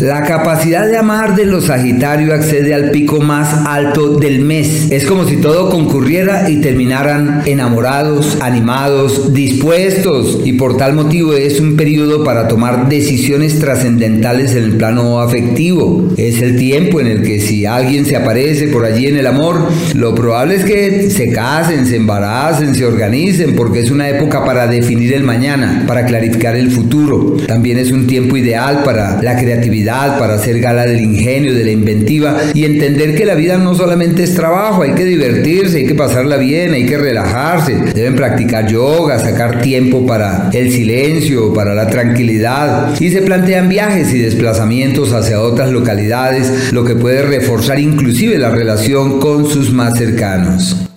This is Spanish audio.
La capacidad de amar de los Sagitario accede al pico más alto del mes. Es como si todo concurriera y terminaran enamorados, animados, dispuestos y por tal motivo es un periodo para tomar decisiones trascendentales en el plano afectivo. Es el tiempo en el que si alguien se aparece por allí en el amor, lo probable es que se casen, se embaracen, se organicen porque es una época para definir el mañana, para clarificar el futuro. También es un tiempo ideal para la creatividad para hacer gala del ingenio, de la inventiva y entender que la vida no solamente es trabajo, hay que divertirse, hay que pasarla bien, hay que relajarse, deben practicar yoga, sacar tiempo para el silencio, para la tranquilidad y se plantean viajes y desplazamientos hacia otras localidades, lo que puede reforzar inclusive la relación con sus más cercanos.